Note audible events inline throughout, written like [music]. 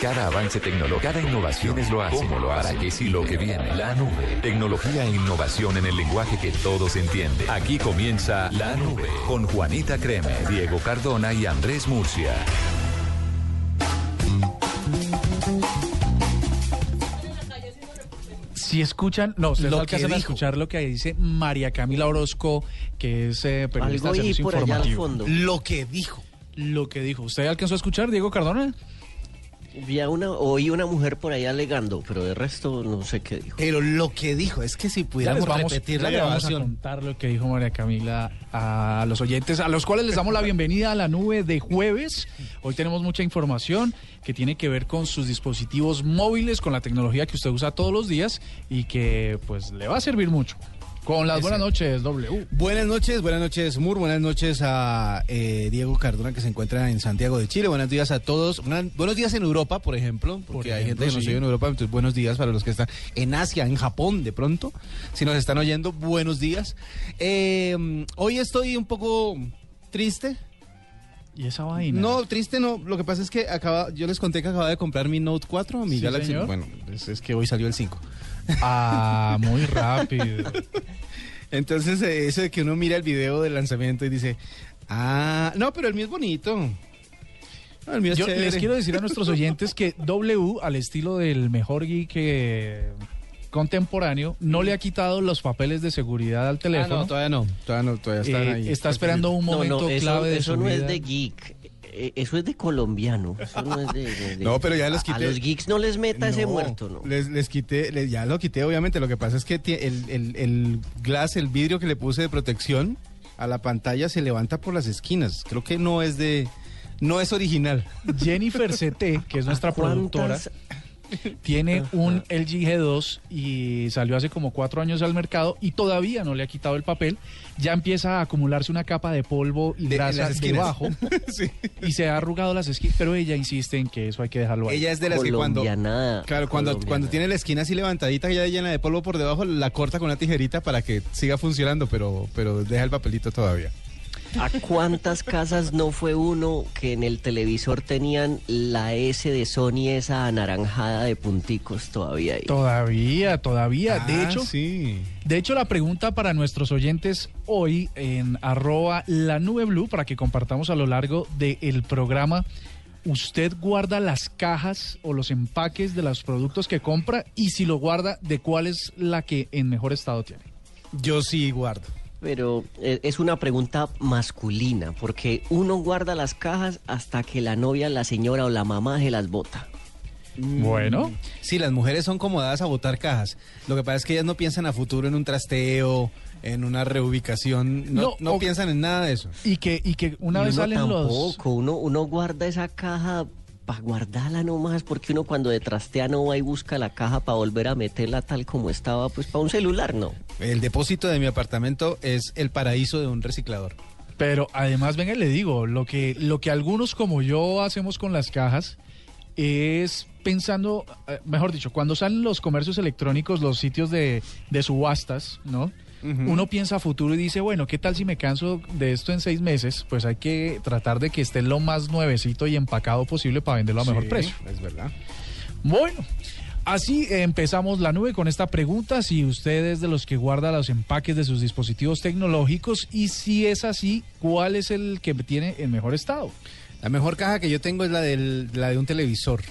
Cada avance tecnológico, cada innovación es lo hace. ¿Cómo lo hace? Para que sí lo que viene. La nube. Tecnología e innovación en el lenguaje que todos entienden. Aquí comienza La Nube con Juanita Creme, Diego Cardona y Andrés Murcia. Si escuchan, no, ustedes Lo no alcanzan que a escuchar lo que dice María Camila Orozco, que es eh, periodista de servicio por allá al informativo. fondo. Lo que dijo. Lo que dijo. ¿Usted alcanzó a escuchar, Diego Cardona? Vi a una, oí una mujer por ahí alegando, pero de resto no sé qué dijo. Pero lo que dijo es que si pudiéramos vamos, repetir la les vamos a grabación. contar lo que dijo María Camila a los oyentes, a los cuales les damos la bienvenida a la nube de jueves. Hoy tenemos mucha información que tiene que ver con sus dispositivos móviles, con la tecnología que usted usa todos los días y que pues le va a servir mucho. Con las buenas noches, W. Buenas noches, buenas noches, Mur. Buenas noches a eh, Diego Cardona, que se encuentra en Santiago de Chile. Buenos días a todos. Buenas- buenos días en Europa, por ejemplo, porque Por hay gente que nos sí. oye en Europa. Entonces, buenos días para los que están en Asia, en Japón, de pronto. Si nos están oyendo, buenos días. Eh, hoy estoy un poco triste. ¿Y esa vaina? No, triste no. Lo que pasa es que acaba, yo les conté que acababa de comprar mi Note 4, mi Sí, Galaxy. señor. Bueno, es, es que hoy salió el 5. Ah, muy rápido. Entonces, eh, eso de que uno mira el video del lanzamiento y dice, ah, no, pero el mío es bonito. No, el mío es Yo chévere. les quiero decir a nuestros oyentes que W, al estilo del mejor geek eh, contemporáneo, no le ha quitado los papeles de seguridad al Ah, teléfono. no, todavía no. Todavía no, todavía están Eh, ahí. está esperando un momento no, eso, clave de eso su no vida. es de geek, eso es de colombiano. Eso no, es de, de- de- [laughs] No, pero ya los a- A, quité. los geeks no les meta ese muerto, ¿no? Les, les quité, les- ya lo quité, obviamente. Lo que pasa es que el, el, el glass, el vidrio que le puse de protección a la pantalla se levanta por las esquinas. Creo que no es de. No es original. Jennifer CT, que es nuestra productora, ¿Cuántas- tiene [laughs] un LG G2 y salió hace como cuatro años al mercado y todavía no le ha quitado el papel. Ya empieza a acumularse una capa de polvo y De- grasa las esquinas. debajo [laughs] sí. y se ha arrugado las esquinas, pero ella insiste en que eso hay que dejarlo ahí. Ella es de las que cuando. Claro, cuando, cuando tiene la esquina así levantadita, ya llena de polvo por debajo, la corta con una tijerita para que siga funcionando, pero, pero deja el papelito todavía. ¿A cuántas casas no fue uno que en el televisor tenían la S de Sony esa anaranjada de punticos todavía ahí? Todavía, todavía. de Ah, hecho, sí. De hecho, la pregunta para nuestros oyentes hoy en arroba la nube blue, para que compartamos a lo largo del programa, ¿usted guarda las cajas o los empaques de los productos que compra? Y si lo guarda, ¿de cuál es la que en mejor estado tiene? Yo sí guardo. Pero eh, es una pregunta masculina, porque uno guarda las cajas hasta que la novia, la señora o la mamá se las bota. Bueno, Sí, las mujeres son comodadas a botar cajas. Lo que pasa es que ellas no piensan a futuro en un trasteo, en una reubicación. No, No, no o- piensan en nada de eso. y que, y que una Y vez uno salen los... tampoco, uno, uno guarda esa caja para guardarla nomás, porque uno cuando de trastea no va y busca la caja para volver a meterla tal como estaba, pues para un celular, no. El depósito de mi apartamento es el paraíso de un reciclador. Pero además, venga, y le digo, lo que, lo que algunos como yo hacemos con las cajas es pensando, eh, mejor dicho, cuando salen los comercios electrónicos, los sitios de, de subastas, ¿no? Uno piensa a futuro y dice, bueno, ¿qué tal si me canso de esto en seis meses? Pues hay que tratar de que esté lo más nuevecito y empacado posible para venderlo a mejor Sí, precio. Es verdad. Bueno, así empezamos la nube con esta pregunta, si usted es de los que guarda los empaques de sus dispositivos tecnológicos y si es así, ¿cuál es el que tiene en mejor estado? La mejor caja que yo tengo es la, del, la de un televisor.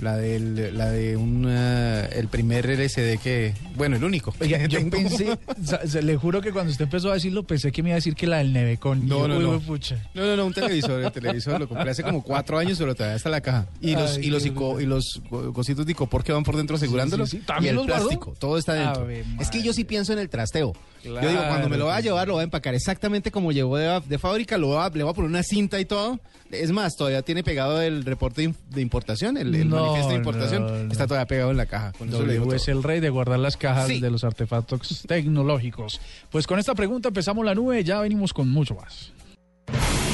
La del, la de un, eh, el primer LCD que, bueno, el único. Oiga, [laughs] yo pensé, le juro que cuando usted empezó a decirlo, pensé que me iba a decir que la del Nevecon. No, no, no. No, no, no, un televisor. El televisor lo compré hace como cuatro años, pero todavía está la caja. Y los, y los, y los co- cositos de icopor que van por dentro asegurándolo. sí, sí. Y ¿También el plástico, todo está dentro. Ave Es que yo sí pienso en el trasteo. Yo digo, cuando me lo vaya a llevar, lo voy a empacar exactamente como llegó de, de fábrica, lo voy a- le voy a poner una cinta y todo. Es más, todavía tiene pegado el reporte de, importación, el, el No, manifiesto de importación. no, no. Está todavía pegado en la caja. Con eso digo es el rey de guardar las cajas Sí. de los artefactos tecnológicos. Pues con esta pregunta empezamos la nube, ya venimos con mucho más.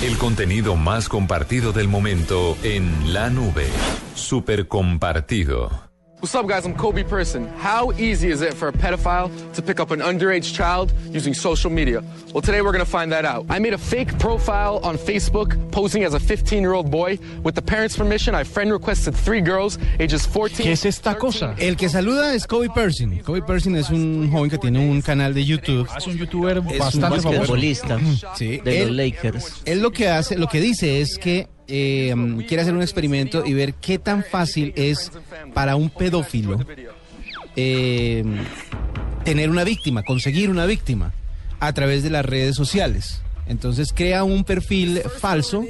El contenido más compartido del momento en la nube. Super compartido. What's up, guys? I'm Kobe Person. How easy is it for a pedophile to pick up an underage child using social media? Well, today we're going to find that out. I made a fake profile on Facebook posing as a 15 year old boy. With the parents' permission, I friend requested three girls ages 14. ¿Qué es esta cosa? El que saluda es Kobe Persin. Kobe Persin es un joven que tiene un canal de YouTube. Ah, es un youtuber un bastante famoso. Basquetbolista mm. Sí, de él- los Lakers. Él lo que hace, lo que dice es que eh, quiere hacer un experimento y ver qué tan fácil es para un pedófilo eh, tener una víctima, conseguir una víctima a través de las redes sociales. Entonces crea un perfil falso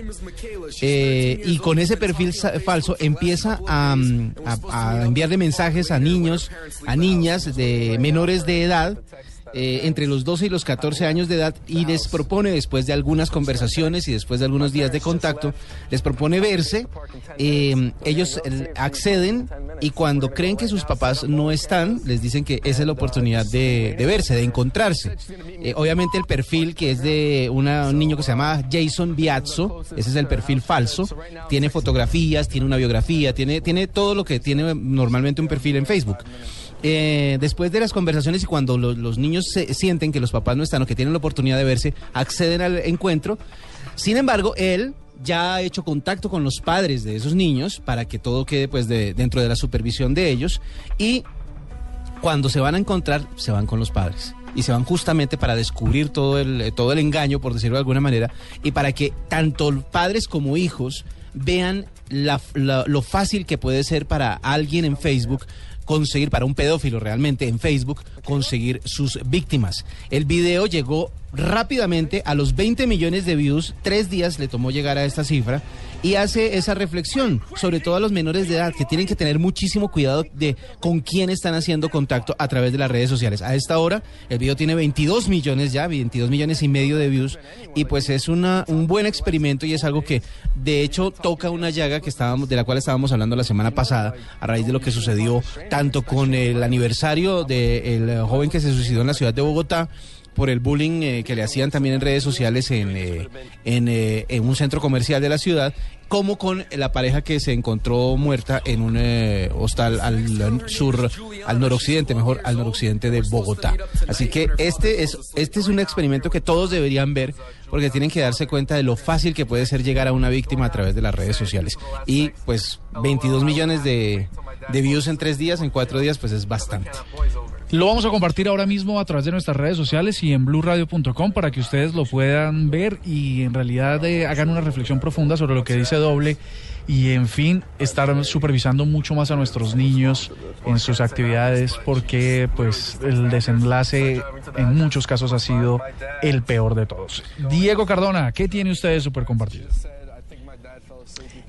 eh, y con ese perfil falso empieza a, mm, a- a enviarle mensajes a niños, a niñas de menores de edad, eh, entre los 12 y los 14 años de edad, y les propone, después de algunas conversaciones y después de algunos días de contacto, les propone verse. eh, ellos eh, acceden y cuando creen que sus papás no están, les dicen que esa es la oportunidad de, de verse, de encontrarse. Eh, obviamente el perfil que es de una- un niño que se llama Jason Biazzo, ese es el perfil falso, tiene fotografías, tiene una biografía, tiene, tiene todo lo que tiene normalmente un perfil en Facebook. Eh, después de las conversaciones y cuando lo- los niños se, sienten que los papás no están o que tienen la oportunidad de verse, acceden al encuentro. Sin embargo, él ya ha hecho contacto con los padres de esos niños para que todo quede pues de- dentro de la supervisión de ellos y cuando se van a encontrar, se van con los padres. Y se van justamente para descubrir todo el, eh, todo el engaño, por decirlo de alguna manera, y para que tanto padres como hijos vean la- lo fácil que puede ser para alguien en Facebook conseguir, para un pedófilo realmente en Facebook, conseguir sus víctimas. El video llegó rápidamente a los 20 millones de views, tres días le tomó llegar a esta cifra, y hace esa reflexión, sobre todo a los menores de edad, que tienen que tener muchísimo cuidado de con quién están haciendo contacto a través de las redes sociales. A esta hora, el video tiene 22 millones ya, 22 millones y medio de views, y pues es una, un buen experimento y es algo que de hecho toca una llaga que estábamos, de la cual estábamos hablando la semana pasada, a raíz de lo que sucedió tanto con el aniversario del joven que se suicidó en la ciudad de Bogotá, por el bullying eh, que le hacían también en redes sociales en, eh, en, eh, en un centro comercial de la ciudad, como con la pareja que se encontró muerta en un hostal al sur, al noroccidente, mejor, al noroccidente de Bogotá. Así que este es, este es un experimento que todos deberían ver porque tienen que darse cuenta de lo fácil que puede ser llegar a una víctima a través de las redes sociales. Y pues 22 millones de, de views en tres días, en cuatro días, pues es bastante. Lo vamos a compartir ahora mismo a través de nuestras redes sociales y en blurradio.com para que ustedes lo puedan ver y en realidad eh, hagan una reflexión profunda sobre lo que dice Doble y en fin estar supervisando mucho más a nuestros niños en sus actividades porque pues el desenlace en muchos casos ha sido el peor de todos. Diego Cardona, ¿qué tiene usted de compartido?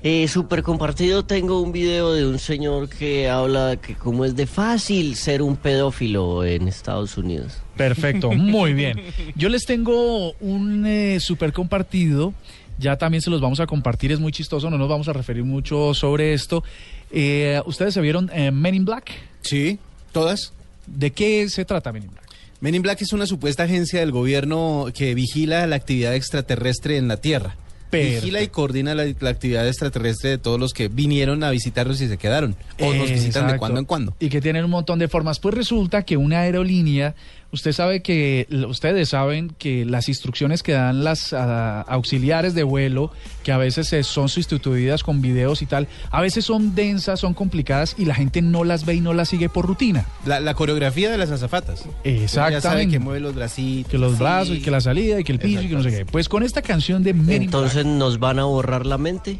Eh, super compartido tengo un video de un señor que habla de que cómo es de fácil ser un pedófilo en Estados Unidos. Perfecto, [laughs] muy bien. Yo les tengo un eh, super compartido. Ya también se los vamos a compartir, es muy chistoso, no nos vamos a referir mucho sobre esto. Eh, ¿Ustedes se vieron eh, Men in Black? Sí, todas. ¿De qué se trata Men in Black? Men in Black es una supuesta agencia del gobierno que vigila la actividad extraterrestre en la Tierra. Vigila y coordina la, la actividad extraterrestre de todos los que vinieron a visitarnos y se quedaron. O nos visitan de cuando en cuando. Y que tienen un montón de formas. Pues resulta que una aerolínea, usted sabe que, ustedes saben que las instrucciones que dan las ah, auxiliares de vuelo, que a veces son sustituidas con videos y tal, a veces son densas, son complicadas y la gente no las ve y no las sigue por rutina. La, la coreografía de las azafatas. Ya sabe Exactamente. que mueve los bracitos. Que los brazos y que la salida y que el piso y que no sé qué. Pues con esta canción de Black, Entonces nos van a borrar la mente.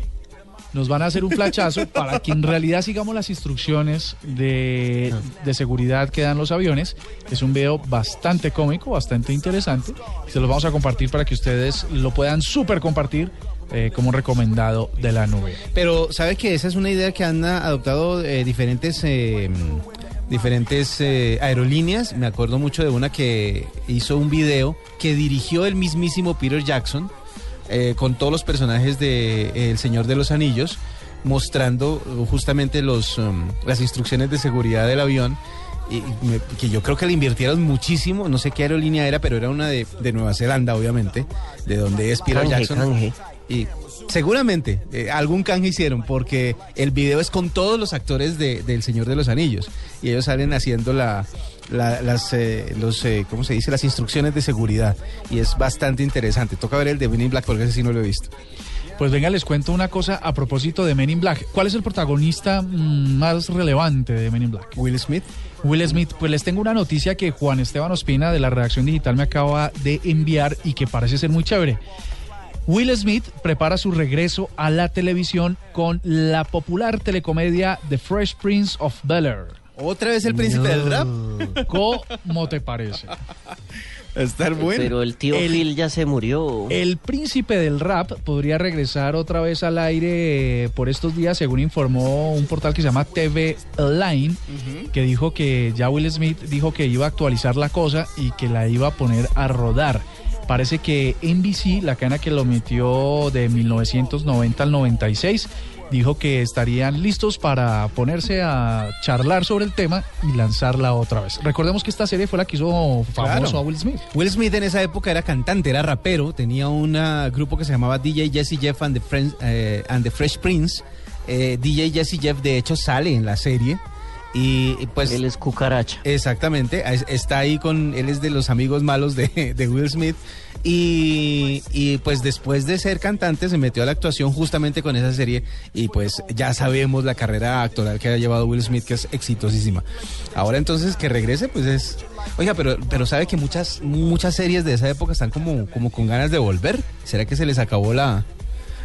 Nos van a hacer un flachazo para que en realidad sigamos las instrucciones de, de seguridad que dan los aviones. Es un video bastante cómico, bastante interesante. Se los vamos a compartir para que ustedes lo puedan súper compartir eh, como recomendado de la nube. Pero sabe que esa es una idea que han adoptado eh, diferentes eh, diferentes eh, aerolíneas. Me acuerdo mucho de una que hizo un video que dirigió el mismísimo Peter Jackson eh, con todos los personajes de eh, El Señor de los Anillos, mostrando uh, justamente los um, las instrucciones de seguridad del avión. Y y me- que yo creo que le invirtieron muchísimo, no sé qué aerolínea era, pero era una de, de Nueva Zelanda, obviamente, de donde es Peter Canje, Jackson. canje. Y Seguramente, eh, algún canje hicieron, porque el video es con todos los actores de, del Señor de los Anillos. Y ellos salen haciendo la, la- las, eh, los, eh, ¿cómo se dice? Las instrucciones de seguridad. Y es bastante interesante. Toca ver el de Men in Black, porque ese sí no lo he visto. Pues venga, les cuento una cosa a propósito de Men in Black. ¿Cuál es el protagonista mm, más relevante de Men in Black? Will Smith. Will Smith, pues les tengo una noticia que Juan Esteban Ospina de la redacción digital me acaba de enviar y que parece ser muy chévere. Will Smith prepara su regreso a la televisión con la popular telecomedia The Fresh Prince of Bel Air. ¿Otra vez el príncipe del rap? ¿Cómo te parece? Estar bueno. Pero el tío El- Phil ya se murió. El príncipe del rap podría regresar otra vez al aire eh, por estos días, según informó un portal que se llama TV Line, que dijo que ya Will Smith dijo que iba a actualizar la cosa y que la iba a poner a rodar. Parece que NBC, la cadena que lo metió de 1990 al 96, dijo que estarían listos para ponerse a charlar sobre el tema y lanzarla otra vez. Recordemos que esta serie fue la que hizo famoso Claro. a Will Smith. Will Smith en esa época era cantante, era rapero, tenía un ah, grupo que se llamaba DJ Jesse Jeff and the, Friends- eh, and the Fresh Prince. Eh, DJ Jesse Jeff de hecho sale en la serie y, y, pues Él es cucaracha. exactamente es- está ahí con él es de los amigos malos de, de Will Smith y, y, pues después de ser cantante se metió a la actuación justamente con esa serie y pues ya sabemos la carrera actoral que ha llevado Will Smith que es exitosísima. Ahora entonces que regrese pues es Oiga, pero pero sabe que muchas muchas series de esa época están como como con ganas de volver. ¿Será que se les acabó la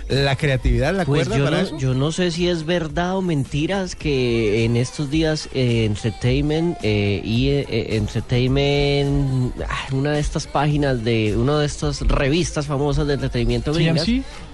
la creatividad, la Pues cuerda yo para no, eso? yo no sé si es verdad o mentiras que en estos días eh, Entertainment eh, y eh, Entertainment, ah, una de estas páginas de una de estas revistas famosas de entretenimiento gringas,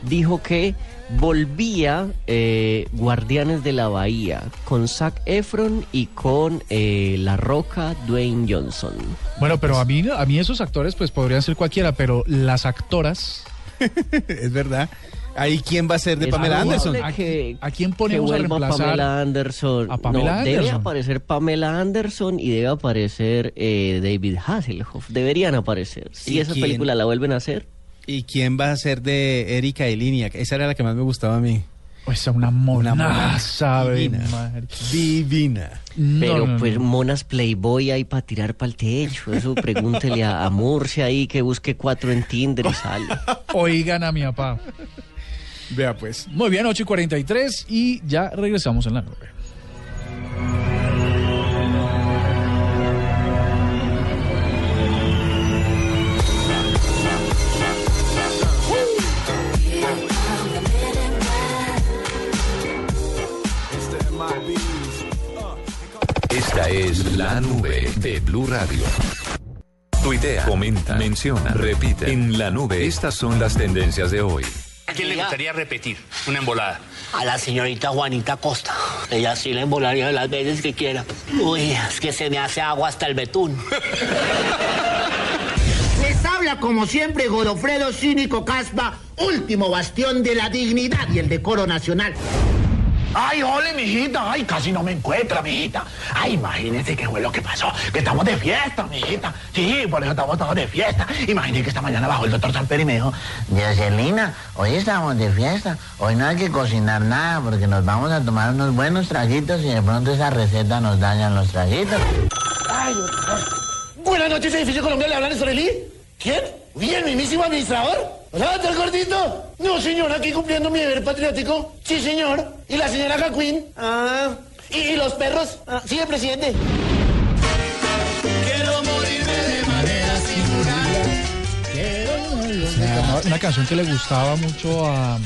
dijo que volvía eh, Guardianes de la Bahía con Zac Efron y con eh, La Roca Dwayne Johnson. Bueno, pero a mí, a mí esos actores pues podrían ser cualquiera, pero las actoras, [laughs] es verdad. Ahí quién va a ser de Es Pamela Anderson. ¿A- que- a quién que ponemos a vuelva reemplazar Pamela Anderson. a Pamela No, Debe Anderson? aparecer Pamela Anderson y debe aparecer eh, David Hasselhoff. Deberían aparecer. Si ¿Y esa quién? película la vuelven a hacer. ¿Y quién va a ser de Erika Elinia? Esa era la que más me gustaba a mí. pues una Una mona monaza, ave divina. Divina. No, Pero no, no. pues monas Playboy ahí para tirar para el techo. Eso pregúntele a, a Murcia ahí que busque cuatro en Tinder y sale. [laughs] Oigan a mi papá. Vea pues. Muy bien, 8 y 43 y ya regresamos en la nube. Esta es la nube de Blue Radio. Tuitea, comenta, menciona, repite. En la nube, estas son las tendencias de hoy. ¿A quién le gustaría repetir una embolada? A la señorita Juanita Costa. Ella sí le embolaría las veces que quiera. Uy, es que se me hace agua hasta el betún. [laughs] Les habla como siempre Godofredo Cínico Caspa, último bastión de la dignidad y el decoro nacional. Ay, ole, mijita. Ay, casi no me encuentra, mijita. Ay, imagínese qué fue lo que pasó. Que estamos de fiesta, mijita. Sí, por eso estamos todos de fiesta. Imagínese que esta mañana bajó el doctor Samper y me dijo, Jocelina, hoy estamos de fiesta. Hoy no hay que cocinar nada porque nos vamos a tomar unos buenos traguitos y de pronto esa receta nos dañan los traguitos. ay, doctor. Buenas noches, edificio Colombia, ¿le hablan israelí? ¿Quién? ¿Y el mismísimo administrador? ¿Hola, doctor Gordito? No, señor, aquí cumpliendo mi deber patriótico. Sí, señor. ¿Y la señora Jacqueline? Ah. ¿Y, y los perros? Ah, sí, el presidente. Una, una canción que le gustaba mucho a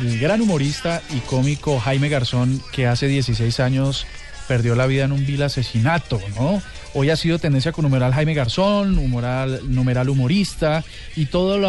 el gran humorista y cómico Jaime Garzón, que hace 16 años perdió la vida en un vil asesinato, ¿no? Hoy ha sido tendencia con numeral Jaime Garzón, numeral, numeral humorista y todos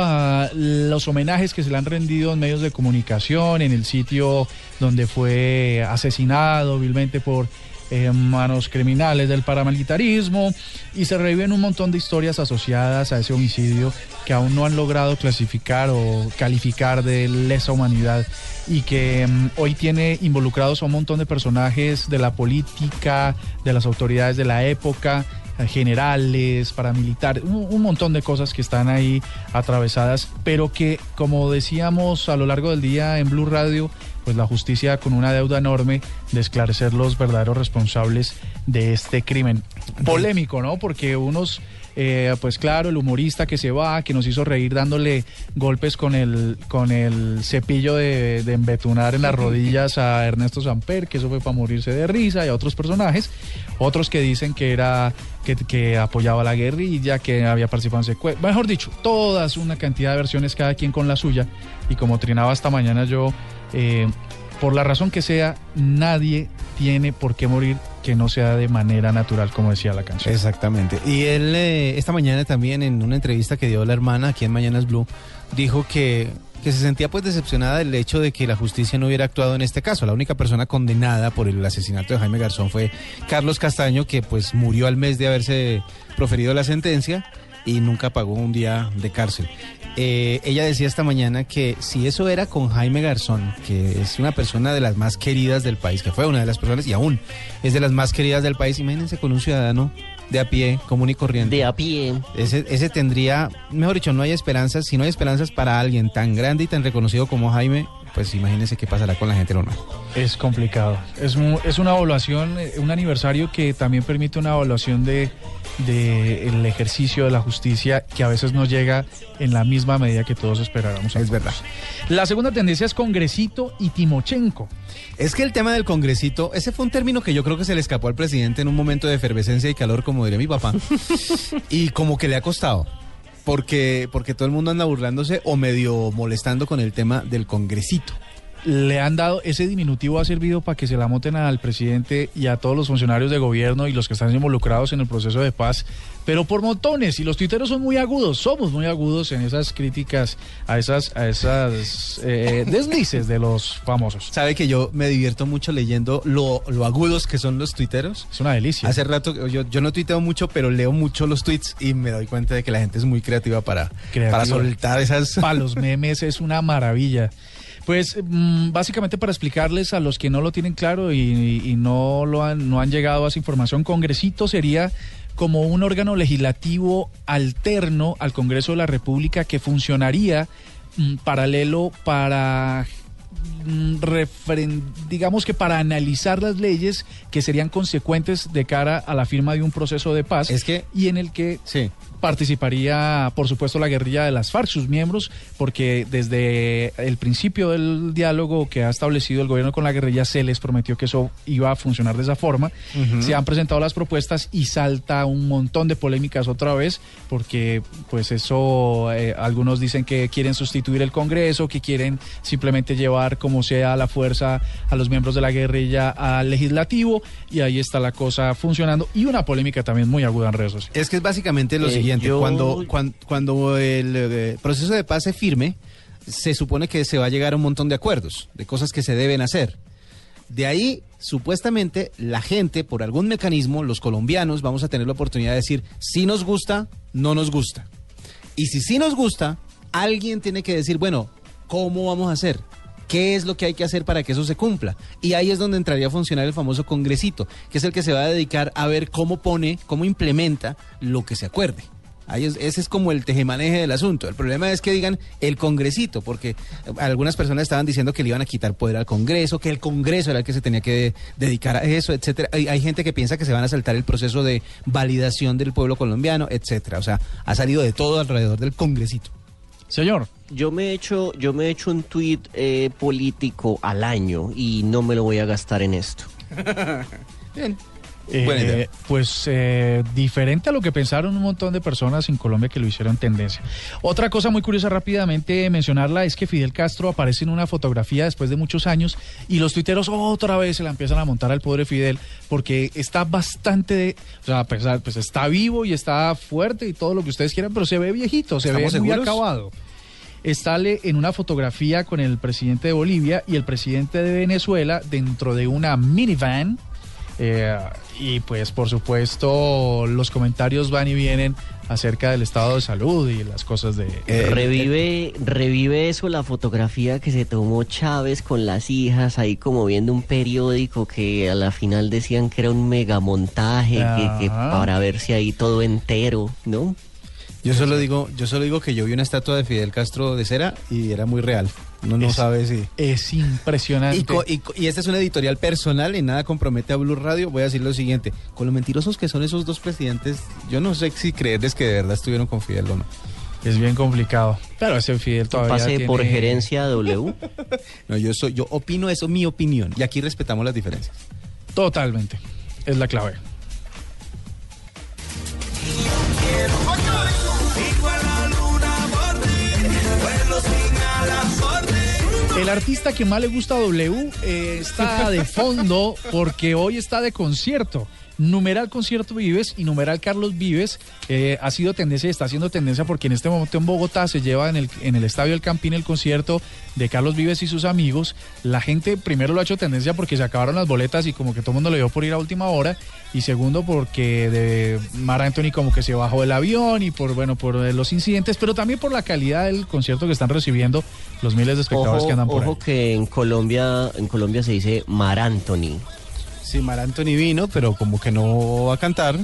los homenajes que se le han rendido en medios de comunicación, en el sitio donde fue asesinado vilmente por eh, manos criminales del paramilitarismo y se reviven un montón de historias asociadas a ese homicidio que aún no han logrado clasificar o calificar de lesa humanidad y que mm, hoy tiene involucrados a un montón de personajes de la política, de las autoridades de la época generales, paramilitares, un, un montón de cosas que están ahí atravesadas, pero que, como decíamos a lo largo del día en Blue Radio, pues la justicia con una deuda enorme de esclarecer los verdaderos responsables de este crimen. Polémico, ¿no? Porque unos, eh, pues claro, el humorista que se va, que nos hizo reír dándole golpes con el, con el cepillo de, de embetunar en las rodillas a Ernesto Samper, que eso fue para morirse de risa, y a otros personajes. Otros que dicen que era que, que apoyaba la guerrilla, que había participado en secuestro. Mejor dicho, todas una cantidad de versiones, cada quien con la suya. Y como trinaba esta mañana yo, eh, por la razón que sea, nadie tiene por qué morir que no sea de manera natural, como decía la canción. Exactamente. Y él eh, esta mañana también en una entrevista que dio la hermana aquí en Mañanas Blue, dijo que, que se sentía pues decepcionada del hecho de que la justicia no hubiera actuado en este caso. La única persona condenada por el asesinato de Jaime Garzón fue Carlos Castaño, que pues murió al mes de haberse proferido la sentencia y nunca pagó un día de cárcel. Eh, ella decía esta mañana que si eso era con Jaime Garzón, que es una persona de las más queridas del país, que fue una de las personas y aún es de las más queridas del país, imagínense con un ciudadano de a pie, común y corriente. De a pie. Ese, ese tendría, mejor dicho, no hay esperanzas. Si no hay esperanzas para alguien tan grande y tan reconocido como Jaime, pues imagínense qué pasará con la gente normal. Es complicado. Es, es una evaluación, eh, un aniversario que también permite una evaluación de, de el ejercicio de la justicia que a veces no llega en la misma medida que todos esperáramos. Es verdad. La segunda tendencia es Congresito y Timochenko. Es que el tema del congresito, ese fue un término que yo creo que se le escapó al presidente en un momento de efervescencia y calor, como diría mi papá. [laughs] y como que le ha costado. Porque, porque todo el mundo anda burlándose o medio molestando con el tema del congresito. Le han dado, ese diminutivo ha servido para que se la moten al presidente y a todos los funcionarios de gobierno y los que están involucrados en el proceso de paz, pero por montones. Y los tuiteros son muy agudos, somos muy agudos en esas críticas a esas, a esas eh, deslices de los famosos. ¿Sabe que yo me divierto mucho leyendo lo, lo agudos que son los tuiteros? Es una delicia. Hace rato, yo, yo no tuiteo mucho, pero leo mucho los tweets y me doy cuenta de que la gente es muy creativa para, Creativa. para soltar esas... Para los memes es una maravilla. Pues mm, básicamente para explicarles a los que no lo tienen claro y, y no lo han, no han llegado a esa información, Congresito sería como un órgano legislativo alterno al Congreso de la República que funcionaría mm, paralelo para mm, digamos que para analizar las leyes que serían consecuentes de cara a la firma de un proceso de paz Es que- y en el que Sí. Participaría, por supuesto, la guerrilla de las FARC, sus miembros, porque desde el principio del diálogo que ha establecido el gobierno con la guerrilla se les prometió que eso iba a funcionar de esa forma. Se han presentado las propuestas y salta un montón de polémicas otra vez, porque pues eso, eh, algunos dicen que quieren sustituir el Congreso, que quieren simplemente llevar como sea la fuerza a los miembros de la guerrilla al legislativo, y ahí está la cosa funcionando, y una polémica también muy aguda en redes sociales. Es que es básicamente lo Eh, siguiente, yo- cuando, cuando, cuando el eh, proceso de paz se firme, se supone que se va a llegar a un montón de acuerdos, de cosas que se deben hacer. De ahí, supuestamente, la gente, por algún mecanismo, los colombianos, vamos a tener la oportunidad de decir si nos gusta, no nos gusta. Y si sí nos gusta, alguien tiene que decir, bueno, ¿cómo vamos a hacer? ¿Qué es lo que hay que hacer para que eso se cumpla? Y ahí es donde entraría a funcionar el famoso congresito, que es el que se va a dedicar a ver cómo pone, cómo implementa lo que se acuerde. Ahí es- ese es como el tejemaneje del asunto. El problema es que digan el congresito, porque algunas personas estaban diciendo que le iban a quitar poder al Congreso, que el Congreso era el que se tenía que dedicar a eso, etcétera. Hay, hay gente que piensa que se van a saltar el proceso de validación del pueblo colombiano, etcétera. O sea, ha salido de todo alrededor del Congresito. Señor. Yo me he hecho, yo me he hecho un tuit eh, político al año y no me lo voy a gastar en esto. Bien. [laughs] [laughs] Eh. Pues eh, diferente a lo que pensaron un montón de personas en Colombia que lo hicieron tendencia. Otra cosa muy curiosa rápidamente mencionarla es que Fidel Castro aparece en una fotografía después de muchos años y los tuiteros otra vez se la empiezan a montar al pobre Fidel porque está bastante, o sea, pues está vivo y está fuerte y todo lo que ustedes quieran, pero se ve viejito, se ve ¿Estamos muy acabado. Estale en una fotografía con el presidente de Bolivia y el presidente de Venezuela dentro de una minivan Eh, y pues por supuesto los comentarios van y vienen acerca del estado de salud y las cosas de... Eh, revive, revive eso la fotografía que se tomó Chávez con las hijas ahí como viendo un periódico que a la final decían que era un megamontaje, que, que para ver si ahí todo entero, ¿no? Yo solo digo, yo solo digo que yo vi una estatua de Fidel Castro de cera y era muy real. Uno no Es- sabe si. Es impresionante. Y, co- y esta es una editorial personal y nada compromete a Blue Radio. Voy a decir lo siguiente: con lo mentirosos que son esos dos presidentes, yo no sé si creerles que de verdad estuvieron con Fidel o no. Es bien complicado. Pero ese Fidel todavía Pase tiene- por gerencia W. [laughs] No, yo soy, yo opino eso, mi opinión. Y aquí respetamos las diferencias. Totalmente. Es la clave. El artista que más le gusta a W eh, está de fondo porque hoy está de concierto. Numeral Concierto Vives y Numeral Carlos Vives eh, ha sido tendencia y está haciendo tendencia porque en este momento en Bogotá se lleva en el, en el Estadio El Campín el concierto de Carlos Vives y sus amigos. La gente primero lo ha hecho tendencia porque se acabaron las boletas y como que todo el mundo le dio por ir a última hora. Y segundo porque de Mar Anthony como que se bajó del avión y por, bueno, por eh, los incidentes, pero también por la calidad del concierto que están recibiendo los miles de espectadores Ojo, que andan por ojo ahí. que en Colombia, en Colombia se dice Mar Anthony. Sí, Mar Anthony vino, pero como que no va a cantar.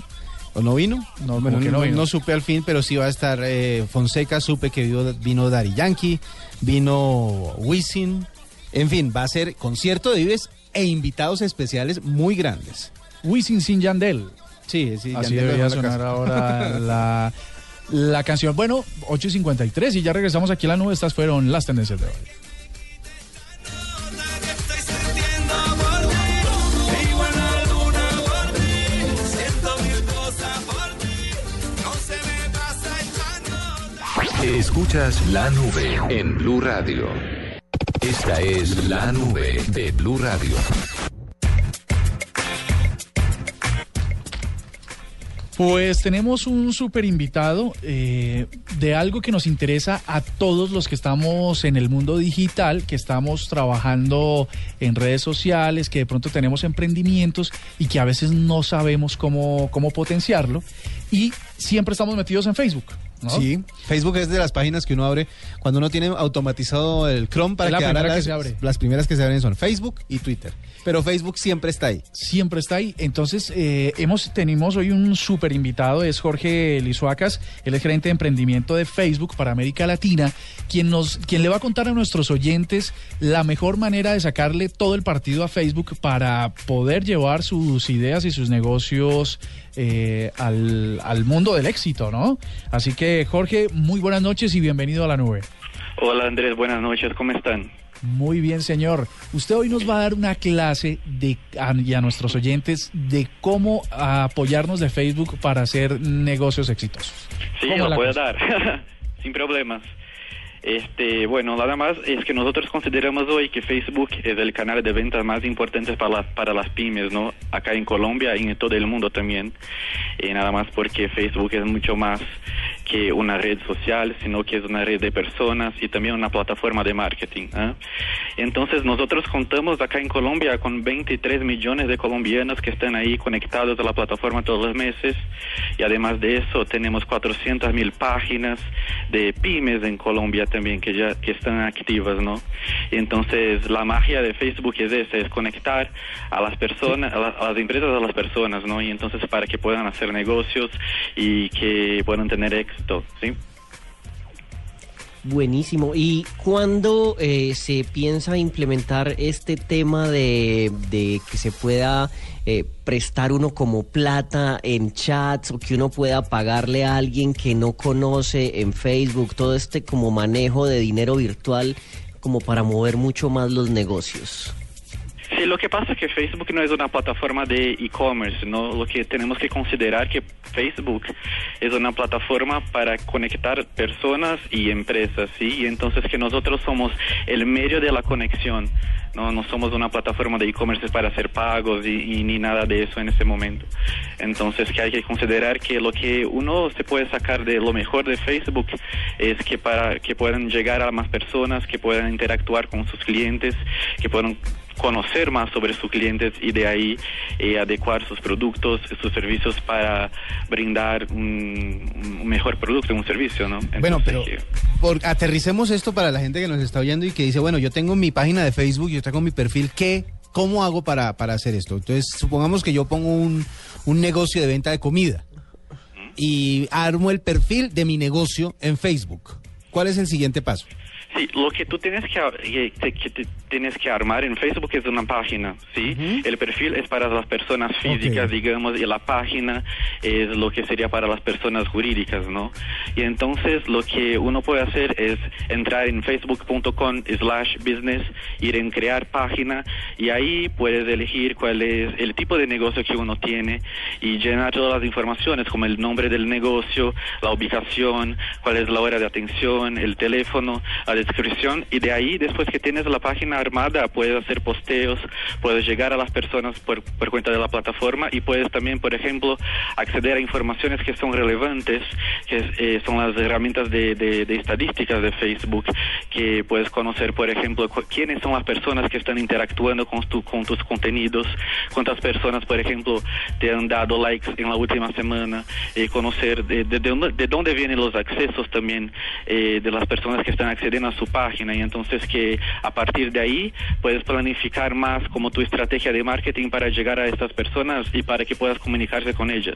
¿O no vino? No, Bueno, como que no no, vino. no supe al fin, pero sí va a estar eh, Fonseca, supe que vino, vino Dari Yankee, vino Wisin. En fin, va a ser concierto de Vives e invitados especiales muy grandes. Wisin sin Yandel. Sí, sí, Así Yandel debería sonar ahora la, la canción. Bueno, 8 y 53 y ya regresamos aquí a la nube. Estas fueron las tendencias de hoy. Escuchas la nube en Blue Radio. Esta es la nube de Blue Radio. Pues tenemos un súper invitado eh, de algo que nos interesa a todos los que estamos en el mundo digital, que estamos trabajando en redes sociales, que de pronto tenemos emprendimientos y que a veces no sabemos cómo, cómo potenciarlo. Y siempre estamos metidos en Facebook. ¿No? Sí, Facebook es de las páginas que uno abre cuando uno tiene automatizado el Chrome para la que las, se abre. las primeras que se abren son Facebook y Twitter. Pero Facebook siempre está ahí. siempre está ahí. Entonces, eh, hemos tenemos hoy un súper invitado, es Jorge Lizuacas, él es gerente de emprendimiento de Facebook para América Latina, quien, nos, quien le va a contar a nuestros oyentes la mejor manera de sacarle todo el partido a Facebook para poder llevar sus ideas y sus negocios eh, al, al mundo del éxito, ¿no? Así que, Jorge, muy buenas noches y bienvenido a la nube. Hola Andrés, buenas noches, ¿cómo están? Muy bien, señor. Usted hoy nos va a dar una clase de, a, y a nuestros oyentes de cómo apoyarnos de Facebook para hacer negocios exitosos. Sí, ¿Cómo lo puedo cosa? dar, [laughs] sin problemas. Este, bueno, nada más es que nosotros consideramos hoy que Facebook es el canal de ventas más importante para las, para las pymes, ¿no? Acá en Colombia y en todo el mundo también. Y nada más porque Facebook es mucho más que una red social, sino que es una red de personas y también una plataforma de marketing. ¿ah? Entonces nosotros contamos acá en Colombia con 23 millones de colombianos que están ahí conectados a la plataforma todos los meses y además de eso tenemos 400 mil páginas de pymes en Colombia también que ya que están activas, ¿no? Entonces la magia de Facebook es esa, es conectar a las personas, a, la- a las empresas a las personas, ¿no? Y entonces para que puedan hacer negocios y que puedan tener éxito, ¿sí? Buenísimo. ¿Y cuándo eh, se piensa implementar este tema de, de que se pueda eh, prestar uno como plata en chats o que uno pueda pagarle a alguien que no conoce en Facebook? Todo este como manejo de dinero virtual como para mover mucho más los negocios. Sí, lo que pasa es que Facebook no es una plataforma de e-commerce, ¿no? Lo que tenemos que considerar que Facebook es una plataforma para conectar personas y empresas, ¿sí? Y entonces que nosotros somos el medio de la conexión, ¿no? No somos una plataforma de e-commerce para hacer pagos y, y ni nada de eso en ese momento. Entonces que hay que considerar que lo que uno se puede sacar de lo mejor de Facebook es que para que puedan llegar a más personas, que puedan interactuar con sus clientes, que puedan conocer más sobre sus clientes y de ahí eh, adecuar sus productos, sus servicios para brindar un, un mejor producto, un servicio, ¿no? Bueno, pero por, aterricemos esto para la gente que nos está oyendo y que dice, bueno, yo tengo mi página de Facebook, yo tengo mi perfil, ¿qué? ¿Cómo hago para, para hacer esto? Entonces, supongamos que yo pongo un, un negocio de venta de comida y armo el perfil de mi negocio en Facebook. ¿Cuál es el siguiente paso? Sí, lo que tú tienes que, que- que- que tienes que armar en Facebook es una página, ¿sí? El perfil es para las personas físicas, digamos, y la página es lo que sería para las personas jurídicas, ¿no? Y entonces lo que uno puede hacer es entrar en facebook.com slash business, ir en crear página y ahí puedes elegir cuál es el tipo de negocio que uno tiene y llenar todas las informaciones como el nombre del negocio, la ubicación, cuál es la hora de atención, el teléfono, la descripción y de ahí después que tienes la página armada puedes hacer posteos, puedes llegar a las personas por, por cuenta de la plataforma y puedes también, por ejemplo, acceder a informaciones que son relevantes, que eh, son las herramientas de, de- de estadísticas de Facebook, que puedes conocer, por ejemplo, quiénes son las personas que están interactuando con, tu- con tus contenidos, cuántas personas, por ejemplo, te han dado likes en la última semana, eh, conocer de, de dónde vienen los accesos también eh, de las personas que están accediendo a su página y entonces que a partir de ahí puedes planificar más como tu estrategia de marketing para llegar a estas personas y para que puedas comunicarse con ellas.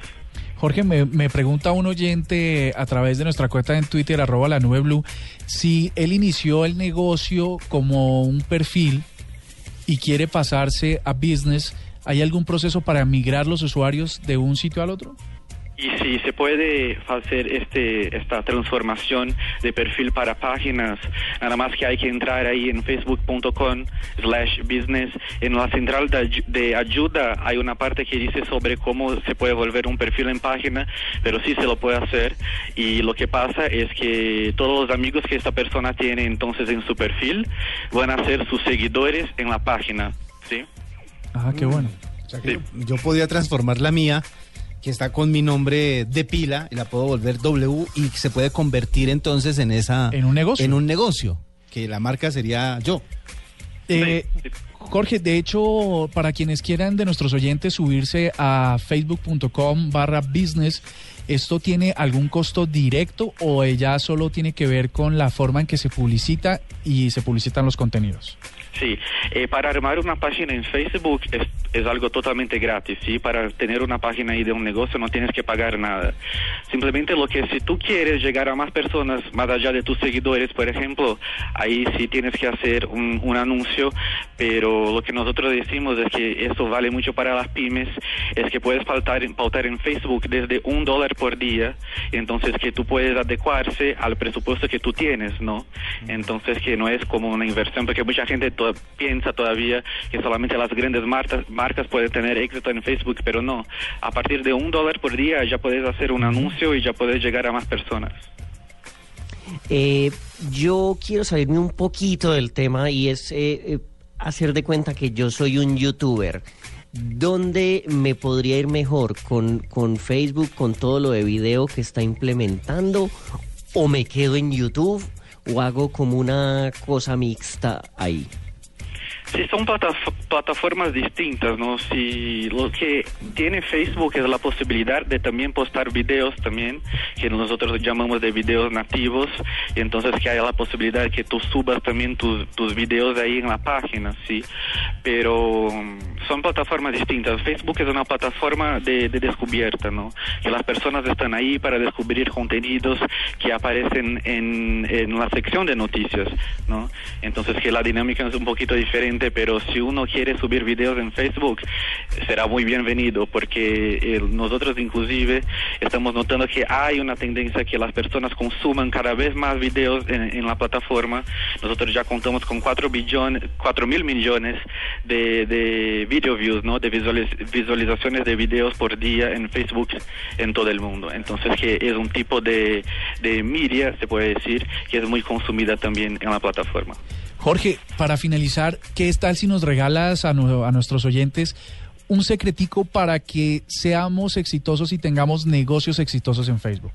Jorge, me, pregunta un oyente a través de nuestra cuenta en Twitter, arroba la nube blue, si él inició el negocio como un perfil y quiere pasarse a business, ¿hay algún proceso para migrar los usuarios de un sitio al otro? Y si se puede hacer este, esta transformación de perfil para páginas, nada más que hay que entrar ahí en facebook.com slash business. En la central de, ayu- de ayuda hay una parte que dice sobre cómo se puede volver un perfil en página, pero sí se lo puede hacer. Y lo que pasa es que todos los amigos que esta persona tiene entonces en su perfil van a ser sus seguidores en la página. ¿sí? Ah, qué bueno. O sea que yo, yo podía transformar la mía, que está con mi nombre de pila, y la puedo volver W y se puede convertir entonces en esa... En un negocio. En un negocio, que la marca sería yo. Eh, Jorge, de hecho, para quienes quieran de nuestros oyentes subirse a facebook.com barra business, ¿esto tiene algún costo directo o ya solo tiene que ver con la forma en que se publicita y se publicitan los contenidos? Sí, eh, para armar una página en Facebook es, es algo totalmente gratis, ¿sí? Para tener una página ahí de un negocio no tienes que pagar nada. Simplemente lo que si tú quieres llegar a más personas, más allá de tus seguidores, por ejemplo, ahí sí tienes que hacer un, un anuncio, pero lo que nosotros decimos es que eso vale mucho para las pymes, es que puedes pautar, pautar en Facebook desde un dólar por día, entonces que tú puedes adecuarse al presupuesto que tú tienes, ¿no? Entonces que no es como una inversión, porque mucha gente to- piensa todavía que solamente las grandes marcas, marcas pueden tener éxito en Facebook, pero no. A partir de un dólar por día ya puedes hacer un anuncio y ya puedes llegar a más personas. Eh, yo quiero salirme un poquito del tema y es eh, eh, hacer de cuenta que yo soy un youtuber. ¿Dónde me podría ir mejor? ¿Con, ¿Con Facebook, con todo lo de video que está implementando? ¿O me quedo en YouTube? ¿O hago como una cosa mixta ahí? Sí, son plataf- plataformas distintas, ¿no? Si lo que tiene Facebook es la posibilidad de también postar videos también, que nosotros llamamos de videos nativos, y entonces que haya la posibilidad que tú subas también tus, tus videos ahí en la página, ¿sí? Pero mm, son plataformas distintas. Facebook es una plataforma de, de descubierta, ¿no? Que las personas están ahí para descubrir contenidos que aparecen en, en la sección de noticias, ¿no? Entonces que la dinámica es un poquito diferente, pero si uno quiere subir videos en Facebook, será muy bienvenido, porque eh, nosotros inclusive estamos notando que hay una tendencia que las personas consuman cada vez más videos en, la plataforma. Nosotros ya contamos con 4 billones, 4 mil millones de, de video views, ¿no? De visualiz- visualizaciones de videos por día en Facebook en todo el mundo. Entonces que es un tipo de, de media, se puede decir, que es muy consumida también en la plataforma. Jorge, para finalizar, ¿qué tal si nos regalas a, nu- a nuestros oyentes un secretico para que seamos exitosos y tengamos negocios exitosos en Facebook?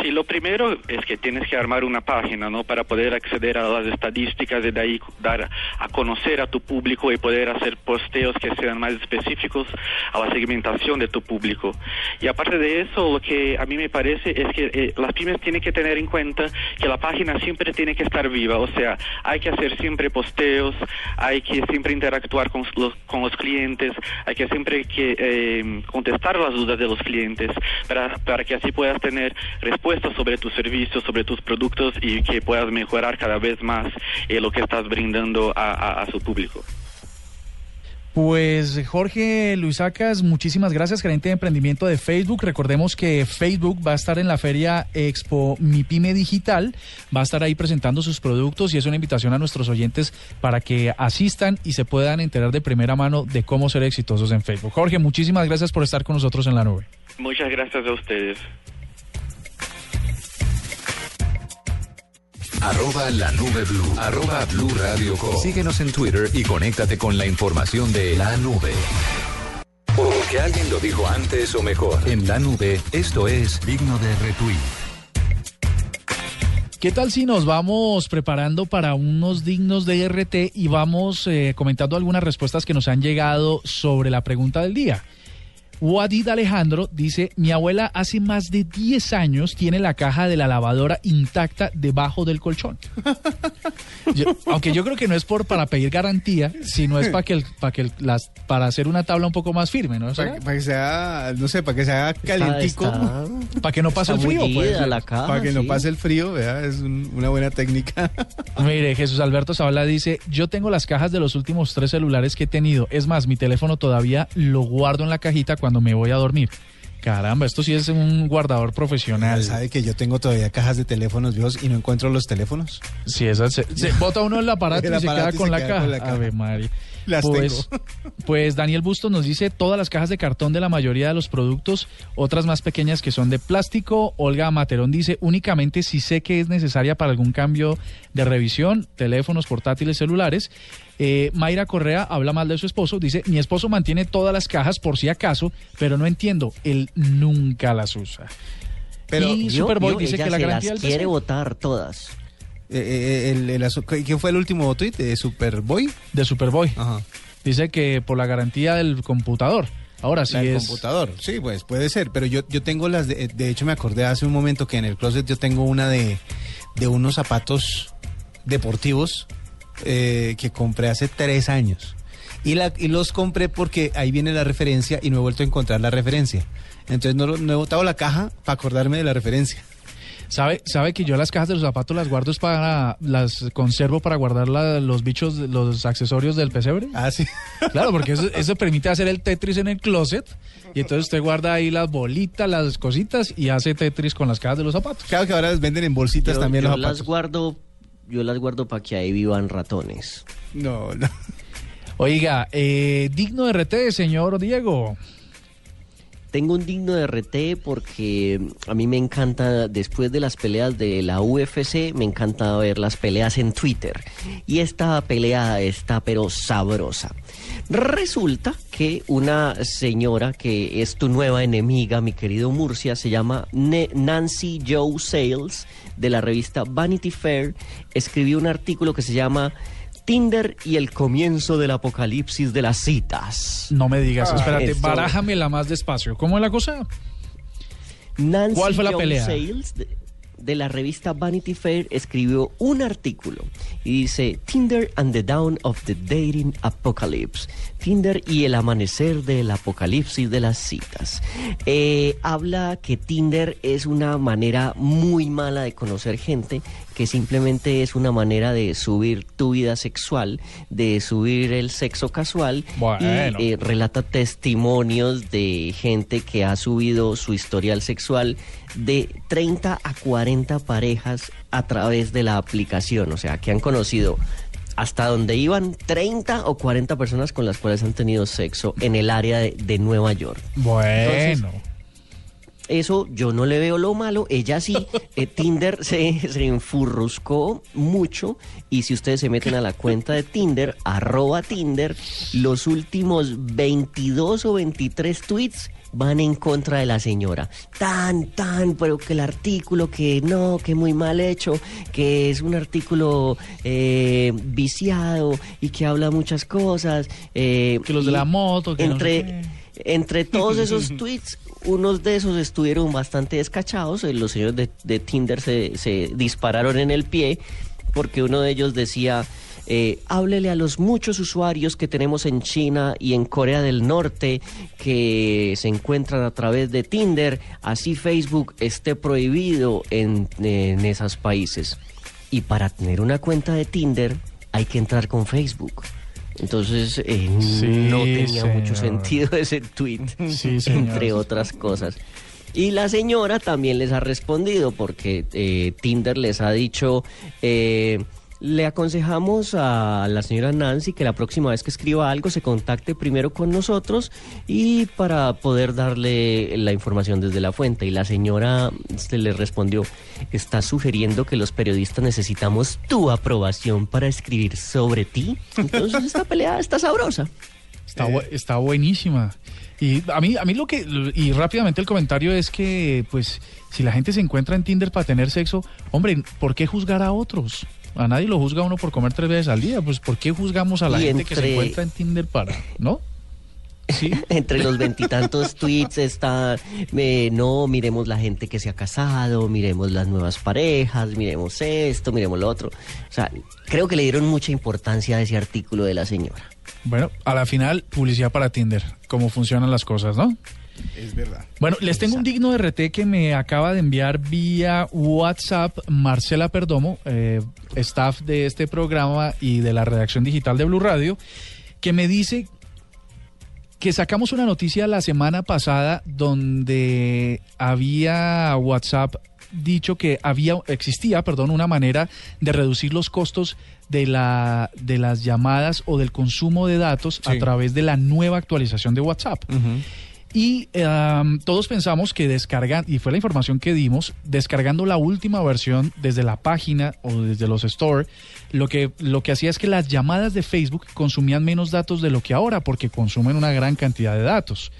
Sí, lo primero es que tienes que armar una página, ¿no? Para poder acceder a las estadísticas y de ahí dar a conocer a tu público y poder hacer posteos que sean más específicos a la segmentación de tu público. Y aparte de eso, lo que a mí me parece es que eh, las pymes tienen que tener en cuenta que la página siempre tiene que estar viva, o sea, hay que hacer siempre posteos, hay que siempre interactuar con los, clientes, hay que siempre que eh, contestar las dudas de los clientes para, para que así puedas tener respuestas sobre tus servicios, sobre tus productos y que puedas mejorar cada vez más eh, lo que estás brindando a, a, a su público. Pues Jorge Luisacas, muchísimas gracias, gerente de emprendimiento de Facebook. Recordemos que Facebook va a estar en la feria Expo Mi Pyme Digital, va a estar ahí presentando sus productos y es una invitación a nuestros oyentes para que asistan y se puedan enterar de primera mano de cómo ser exitosos en Facebook. Jorge, muchísimas gracias por estar con nosotros en la nube. Muchas gracias a ustedes. Arroba la nube blue. Arroba blue radio com. Síguenos en Twitter y conéctate con la información de la nube. Porque alguien lo dijo antes o mejor. En la nube, esto es digno de retweet. ¿Qué tal si nos vamos preparando para unos dignos de RT y vamos eh, comentando algunas respuestas que nos han llegado sobre la pregunta del día? Wadid Alejandro dice, mi abuela hace más de 10 años tiene la caja de la lavadora intacta debajo del colchón. [laughs] Yo- aunque yo creo que no es por para pedir garantía, sino es para que, el- para que el- las para hacer una tabla un poco más firme, ¿no? Para, para que sea, no sé, para que sea calientico. está- para que no pase el frío. pues. la caja, para que no pase el frío, vea, es un- una buena técnica. [laughs] Mire, Jesús Alberto Zabala dice, yo tengo las cajas de los últimos tres celulares que he tenido. Es más, mi teléfono todavía lo guardo en la cajita cuando me voy a dormir. Caramba, esto sí es un guardador profesional. ¿Sabe que yo tengo todavía cajas de teléfonos viejos y no encuentro los teléfonos? Sí, esa se, se bota uno el aparato [laughs] El y se queda aparato y con, se la, queda con la caja. Ave María. [laughs] Las pues, tengo. [laughs] pues Daniel Bustos nos dice todas las cajas de cartón de la mayoría de los productos, otras más pequeñas que son de plástico. Olga Materón dice únicamente si sé que es necesaria para algún cambio de revisión, teléfonos, portátiles, celulares. Eh, Mayra Correa habla mal de su esposo, dice mi esposo mantiene todas las cajas por si acaso, pero no entiendo, él nunca las usa. Pero y Superboy dice ella que la se garantía las del quiere votar todas. Eh, eh, el, el ¿Quién fue el último tweet? ¿De Superboy? de Superboy. Ajá. Dice que por la garantía del computador. Ahora sí del es. computador, sí, pues puede ser, pero yo, yo tengo las, de, de hecho me acordé hace un momento que en el closet yo tengo una de, de unos zapatos deportivos eh, que compré hace tres años. Y, la, y los compré porque ahí viene la referencia y no he vuelto a encontrar la referencia. Entonces no, no he botado la caja para acordarme de la referencia. ¿Sabe, sabe que yo las cajas de los zapatos las guardo es para. las conservo para guardar la- los bichos, los accesorios del pesebre? Ah, sí. Claro, porque eso, eso permite hacer el Tetris en el closet. Y entonces usted guarda ahí las bolitas, las cositas y hace Tetris con las cajas de los zapatos. Claro que ahora las venden en bolsitas Yo, también yo los las zapatos. guardo, yo las guardo para que ahí vivan ratones. No, no. Oiga, eh, digno de RT, señor Diego. Tengo un digno de RT porque a mí me encanta, después de las peleas de la UFC, me encanta ver las peleas en Twitter. Y esta pelea está pero sabrosa. Resulta que una señora que es tu nueva enemiga, mi querido Murcia, se llama Nancy Joe Sales, de la revista Vanity Fair, escribió un artículo que se llama Tinder y el comienzo del apocalipsis de las citas. No me digas, Ah, espérate, eso. barájamela más despacio. ¿Cómo es la cosa? Nancy ¿Cuál fue la pelea? Sales de, de la revista Vanity Fair escribió un artículo y dice Tinder and the Dawn of the Dating Apocalypse. Tinder y el amanecer del apocalipsis de las citas. Eh, habla que Tinder es una manera muy mala de conocer gente, que simplemente es una manera de subir tu vida sexual, de subir el sexo casual Bueno. y eh, relata testimonios de gente que ha subido su historial sexual de 30 a 40 parejas a través de la aplicación, o sea, que han conocido hasta donde iban 30 o 40 personas con las cuales han tenido sexo en el área de, de Nueva York. Bueno. eso yo no le veo lo malo, ella sí. [laughs] Eh, Tinder se, se enfurruscó mucho y si ustedes se meten a la cuenta de Tinder, arroba Tinder, los últimos 22 o 23 tweets van en contra de la señora. Tan, tan, pero que el artículo que no, que muy mal hecho, que es un artículo eh, viciado y que habla muchas cosas. eh, Que los de la moto, que no entre, sé entre todos [laughs] esos tweets, unos de esos estuvieron bastante descachados. eh, Los señores de, de Tinder se, se dispararon en el pie porque uno de ellos decía, eh, háblele a los muchos usuarios que tenemos en China y en Corea del Norte que se encuentran a través de Tinder, así Facebook esté prohibido en, en esos países. Y para tener una cuenta de Tinder hay que entrar con Facebook. Entonces eh, Sí, no tenía mucho sentido [laughs] ese tweet, Sí, entre otras cosas. Y la señora también les ha respondido porque eh, Tinder les ha dicho, eh, le aconsejamos a la señora Nancy que la próxima vez que escriba algo se contacte primero con nosotros y para poder darle la información desde la fuente. Y la señora se le respondió, ¿estás sugiriendo que los periodistas necesitamos tu aprobación para escribir sobre ti? Entonces esta pelea está sabrosa. Está, bu- está buenísima. Y a mí, a mí lo que, y rápidamente el comentario es que, pues, si la gente se encuentra en Tinder para tener sexo, hombre, ¿por qué juzgar a otros? A nadie lo juzga uno por comer tres veces al día. Pues, ¿por qué juzgamos a la Y gente que se encuentra en Tinder para, no? Sí. [laughs] Entre los veintitantos tweets está, eh, no, miremos la gente que se ha casado, miremos las nuevas parejas, miremos esto, miremos lo otro. O sea, creo que le dieron mucha importancia a ese artículo de la señora. Bueno, a la final, publicidad para Tinder. Cómo funcionan las cosas, ¿no? Es verdad. Bueno, les tengo un digno RT que me acaba de enviar vía WhatsApp Marcela Perdomo, eh, staff de este programa y de la redacción digital de Blue Radio, que me dice que sacamos una noticia la semana pasada donde había WhatsApp dicho que había existía, perdón, una manera de reducir los costos de la de las llamadas o del consumo de datos a través de la nueva actualización de WhatsApp. Y todos pensamos que descargan, y fue la información que dimos, descargando la última versión desde la página o desde los store, lo que, lo que hacía es que las llamadas de Facebook consumían menos datos de lo que ahora, porque consumen una gran cantidad de datos.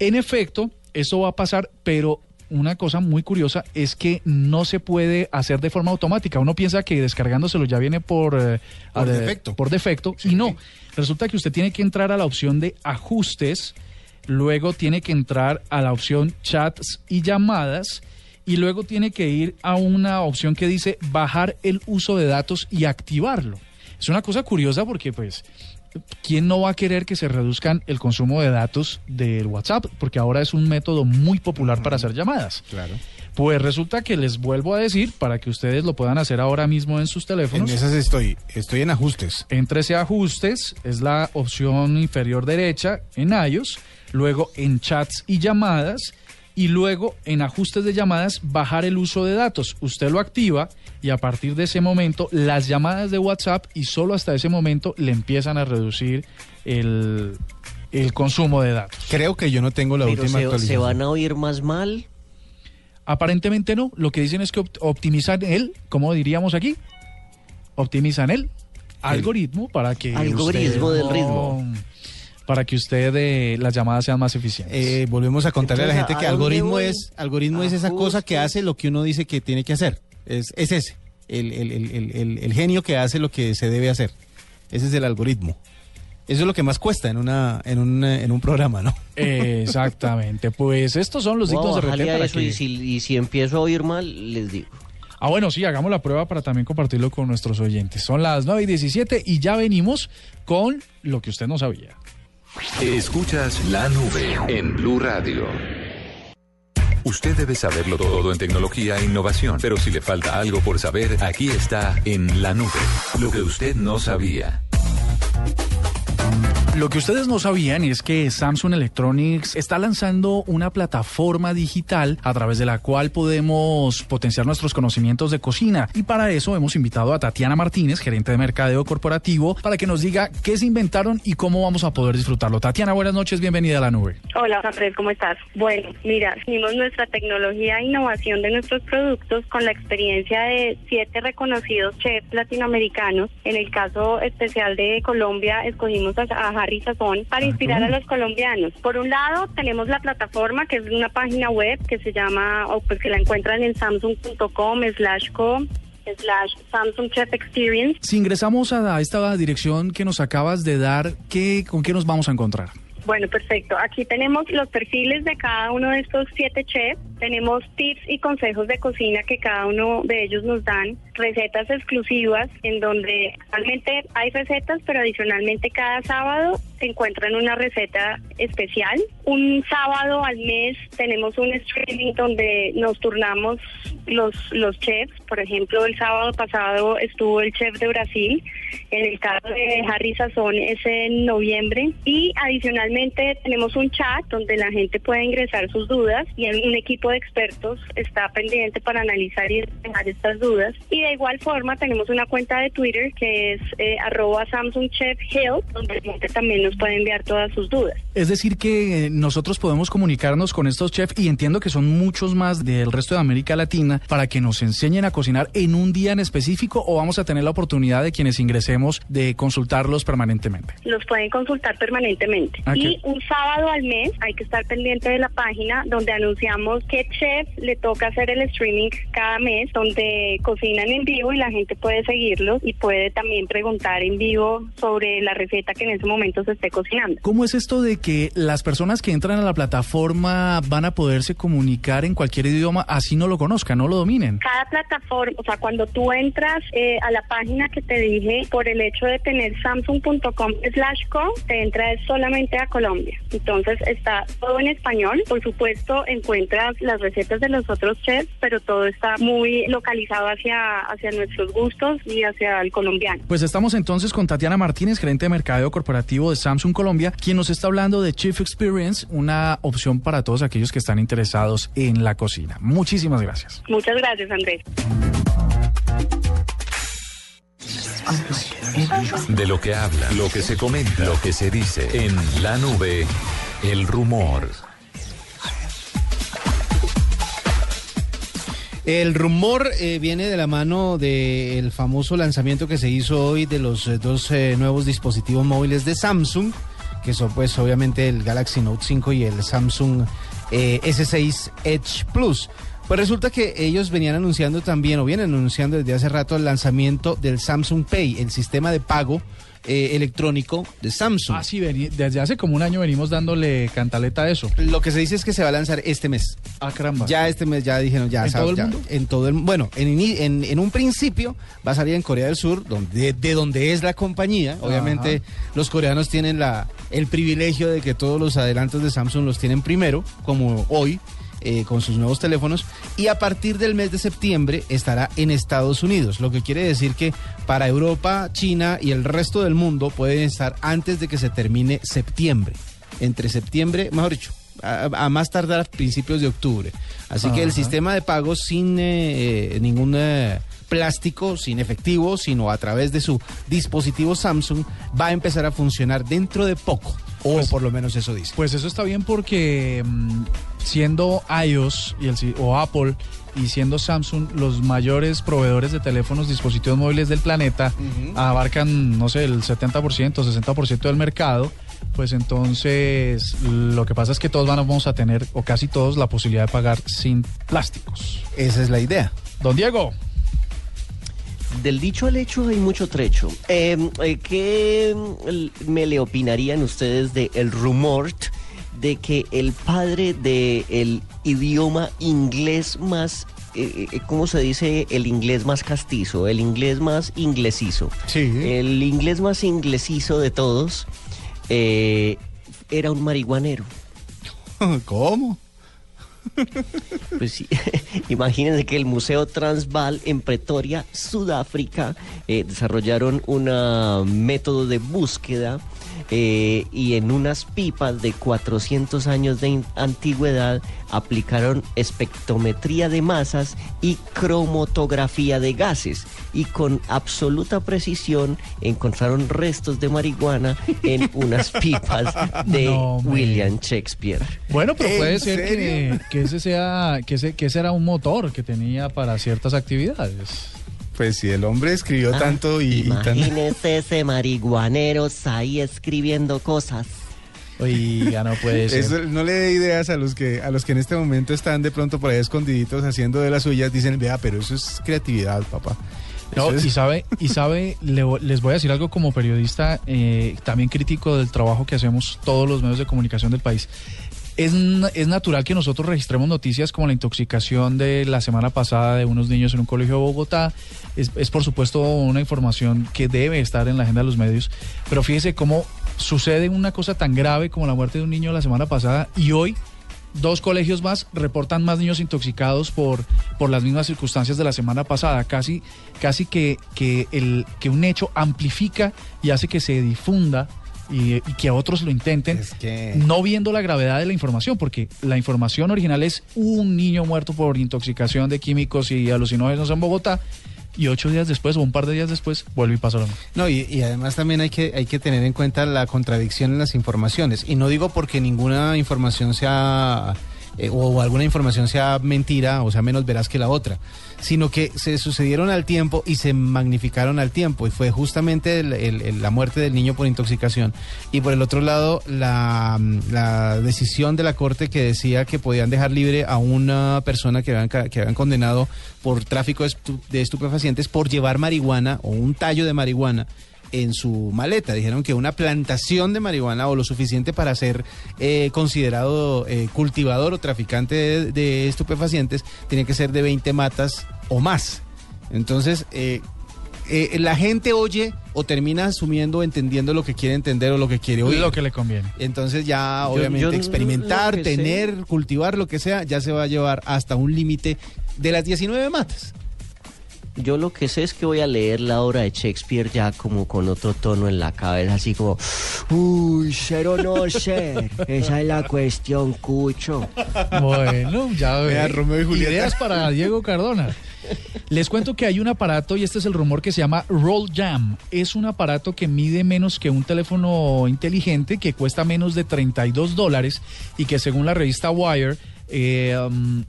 En efecto, eso va a pasar, pero una cosa muy curiosa es que no se puede hacer de forma automática. Uno piensa que descargándoselo ya viene por, eh, Por a- defecto. Por defecto, y no. Resulta que usted tiene que entrar a la opción de ajustes, luego tiene que entrar a la opción chats y llamadas, y luego tiene que ir a una opción que dice bajar el uso de datos y activarlo. Es una cosa curiosa porque pues ¿quién no va a querer que se reduzcan el consumo de datos del WhatsApp? Porque ahora es un método muy popular para hacer llamadas. Claro. Pues resulta que les vuelvo a decir, para que ustedes lo puedan hacer ahora mismo en sus En teléfonos. esas estoy. Estoy en ajustes. Entrese a ajustes, es la opción inferior derecha en iOS, luego en chats y llamadas y luego en ajustes de llamadas bajar el uso de datos. Usted lo activa y a partir de ese momento las llamadas de WhatsApp y solo hasta ese momento le empiezan a reducir el, el consumo de datos. Creo que yo no tengo la Pero última se, actualización. se van a oír más mal. Aparentemente no, lo que dicen es que opt- optimizan el, ¿cómo diríamos aquí? Optimizan el algoritmo para que Algoritmo usted del no- ritmo. Para que usted eh, las llamadas sean más eficientes. Eh, volvemos a contarle a la gente que ¿a dónde algoritmo es algoritmo es esa cosa que hace lo que uno dice que tiene que hacer. Es, es ese, el, el- el- el- el- el genio que hace lo que se debe hacer. Ese es el algoritmo. Eso es lo que más cuesta en una en un, en un programa, ¿no? Exactamente. [laughs] Pues estos son los Voy a dignos de para eso que- y, si, y si empiezo a oír mal, les digo. Ah, bueno, sí, hagamos la prueba para también compartirlo con nuestros oyentes. Son las 9 y 17 y ya venimos con lo que usted no sabía. Escuchas la nube en Blue Radio. Usted debe saberlo todo en tecnología e innovación, pero si le falta algo por saber, aquí está en la nube. Lo que usted no sabía. Lo que ustedes no sabían es que Samsung Electronics está lanzando una plataforma digital a través de la cual podemos potenciar nuestros conocimientos de cocina. Y para eso hemos invitado a Tatiana Martínez, gerente de mercadeo corporativo, para que nos diga qué se inventaron y cómo vamos a poder disfrutarlo. Tatiana, buenas noches, bienvenida a la nube. Hola, Andrés, ¿cómo estás? Bueno, mira, unimos nuestra tecnología e innovación de nuestros productos con la experiencia de siete reconocidos chefs latinoamericanos. En el caso especial de Colombia, escogimos a, Sazón para inspirar a los colombianos. Por un lado, tenemos la plataforma, que es una página web que se llama, o pues que la encuentran en samsung.com slash co slash Samsung Chef Experience. Si ingresamos a esta dirección que nos acabas de dar, ¿qué, ¿con qué nos vamos a encontrar? Bueno, perfecto. Aquí tenemos los perfiles de cada uno de estos siete chefs. Tenemos tips y consejos de cocina que cada uno de ellos nos dan. Recetas exclusivas en donde realmente hay recetas, pero adicionalmente cada sábado se encuentran una receta especial. Un sábado al mes tenemos un streaming donde nos turnamos los, los chefs. Por ejemplo, el sábado pasado estuvo el chef de Brasil. En el caso de Harry Sazón es en noviembre. Y adicionalmente tenemos un chat donde la gente puede ingresar sus dudas y un equipo de expertos está pendiente para analizar y despejar estas dudas. Y de igual forma tenemos una cuenta de Twitter que es eh, arroba Samsung Chef Help, donde la gente también nos puede enviar todas sus dudas. Es decir, que eh, nosotros podemos comunicarnos con estos chefs y entiendo que son muchos más del resto de América Latina para que nos enseñen a cocinar en un día en específico o vamos a tener la oportunidad de quienes ingresemos de consultarlos permanentemente. Los pueden consultar permanentemente. Ah, y ¿qué? un sábado al mes hay que estar pendiente de la página donde anunciamos qué chef le toca hacer el streaming cada mes, donde cocinan en vivo y la gente puede seguirlos y puede también preguntar en vivo sobre la receta que en ese momento se esté cocinando. ¿Cómo es esto de que las personas que entran a la plataforma van a poderse comunicar en cualquier idioma así no lo conozcan, no lo dominen? Cada plataforma, o sea, cuando tú entras eh, a la página que te dije, por el hecho de tener samsung.com slash co, te entra es solamente a Colombia. Entonces está todo en español. Por supuesto, encuentras las recetas de los otros chefs, pero todo está muy localizado hacia, hacia nuestros gustos y hacia el colombiano. Pues estamos entonces con Tatiana Martínez, gerente de mercadeo corporativo de Samsung Colombia, quien nos está hablando de Chief Experience, una opción para todos aquellos que están interesados en la cocina. Muchísimas gracias. Muchas gracias, Andrés. De lo que habla, lo que se comenta, lo que se dice en la nube, el rumor. El rumor eh, viene de la mano del famoso lanzamiento que se hizo hoy de los eh, dos eh, nuevos dispositivos móviles de Samsung, que son pues obviamente el Galaxy Note 5 y el Samsung eh, S6 Edge Plus. Pues resulta que ellos venían anunciando también, o vienen anunciando desde hace rato, el lanzamiento del Samsung Pay, el sistema de pago eh, electrónico de Samsung. Ah, sí, desde hace como un año venimos dándole cantaleta a eso. Lo que se dice es que se va a lanzar este mes. Ah, caramba. Ya este mes ya dijeron ya. ¿En sabes, todo el ya, mundo? En todo el Bueno, en, ini- en, en un principio va a salir en Corea del Sur, donde, de donde es la compañía. Obviamente los coreanos tienen la, el privilegio de que todos los adelantos de Samsung los tienen primero, como hoy. Eh, con sus nuevos teléfonos y a partir del mes de septiembre estará en Estados Unidos, lo que quiere decir que para Europa, China y el resto del mundo pueden estar antes de que se termine septiembre, entre septiembre, mejor dicho, a, a más tardar a principios de octubre. Así que el sistema de pago sin eh, eh, ningún eh, plástico, sin efectivo, sino a través de su dispositivo Samsung, va a empezar a funcionar dentro de poco. O por lo menos eso dice. Pues eso está bien porque mm, siendo iOS y el, si- o Apple y siendo Samsung los mayores proveedores de teléfonos, dispositivos móviles del planeta, abarcan, no sé, el 70%, 60% del mercado, pues entonces lo que pasa es que todos van- vamos a tener, o casi todos, la posibilidad de pagar sin plásticos. Esa es la idea. Don Diego. Del dicho al hecho hay mucho trecho. Eh, eh, ¿Qué me le opinarían ustedes de el rumor de que el padre del idioma inglés más, eh, eh, ¿cómo se dice? El inglés más castizo, el inglés más inglesizo. El inglés más inglesizo de todos eh, era un marihuanero. [laughs] ¿Cómo? [laughs] Pues sí, [laughs] imagínense que el Museo Transvaal en Pretoria, Sudáfrica, eh, desarrollaron un método de búsqueda eh, y en unas pipas de 400 años de antigüedad aplicaron espectrometría de masas y cromatografía de gases y con absoluta precisión encontraron restos de marihuana en [laughs] unas pipas de No. William Shakespeare. Bueno, pero ¿En puede ser que, que ese sea que ese, que ese era un motor que tenía para ciertas actividades. Pues si el hombre escribió Ah, tanto y, y tan- Imagínese ese marihuaneros ahí escribiendo cosas. Oiga, no puede [laughs] ser. Eso no le dé ideas a los que a los que en este momento están de pronto por ahí escondiditos haciendo de las suyas, dicen, vea, pero eso es creatividad, papá. No, es- y sabe, y sabe, le les voy a decir algo como periodista, eh, también crítico del trabajo que hacemos todos los medios de comunicación del país. Es, es natural que nosotros registremos noticias como la intoxicación de la semana pasada de unos niños en un colegio de Bogotá. Es, es, por supuesto una información que debe estar en la agenda de los medios. Pero fíjese cómo sucede una cosa tan grave como la muerte de un niño la semana pasada y hoy dos colegios más reportan más niños intoxicados por, por las mismas circunstancias de la semana pasada. Casi, casi que, que, el, que un hecho amplifica y hace que se difunda y, y que otros lo intenten, Es que- no viendo la gravedad de la información, porque la información original es un niño muerto por intoxicación de químicos y alucinógenos en Bogotá. Y ocho días después o un par de días después vuelve y pasa lo mismo. No, y, y además también hay que, hay que tener en cuenta la contradicción en las informaciones. Y no digo porque ninguna información sea, eh, o alguna información sea mentira o sea menos veraz que la otra, sino que se sucedieron al tiempo y se magnificaron al tiempo. Y fue justamente la muerte del niño por intoxicación. Y por el otro lado, la, decisión de la Corte que decía que podían dejar libre a una persona que habían, que habían condenado por tráfico de de estupefacientes por llevar marihuana o un tallo de marihuana en su maleta. Dijeron que una plantación de marihuana o lo suficiente para ser eh, considerado eh, cultivador o traficante de, de estupefacientes tiene que ser de 20 matas o más. Entonces, eh, eh, la gente oye o termina asumiendo, entendiendo lo que quiere entender o lo que quiere oír. Lo que le conviene. Entonces ya obviamente yo experimentar, tener, cultivar lo que sea, ya se va a llevar hasta un límite de las 19 matas. Yo lo que sé es que voy a leer la obra de Shakespeare ya como con otro tono en la cabeza, así como, uy, ser o no ser, esa es la cuestión, cucho. Bueno, ya Vea, ve. Romeo y Julieta. Ideas para Diego Cardona. Les cuento que hay un aparato, y este es el rumor que se llama Roll Jam. Es un aparato que mide menos que un teléfono inteligente, que cuesta menos de 32 dólares y que según la revista Wire eh, um,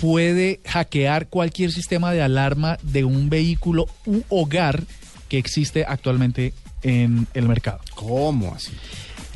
puede hackear cualquier sistema de alarma de un vehículo u hogar que existe actualmente en el mercado. ¿Cómo así?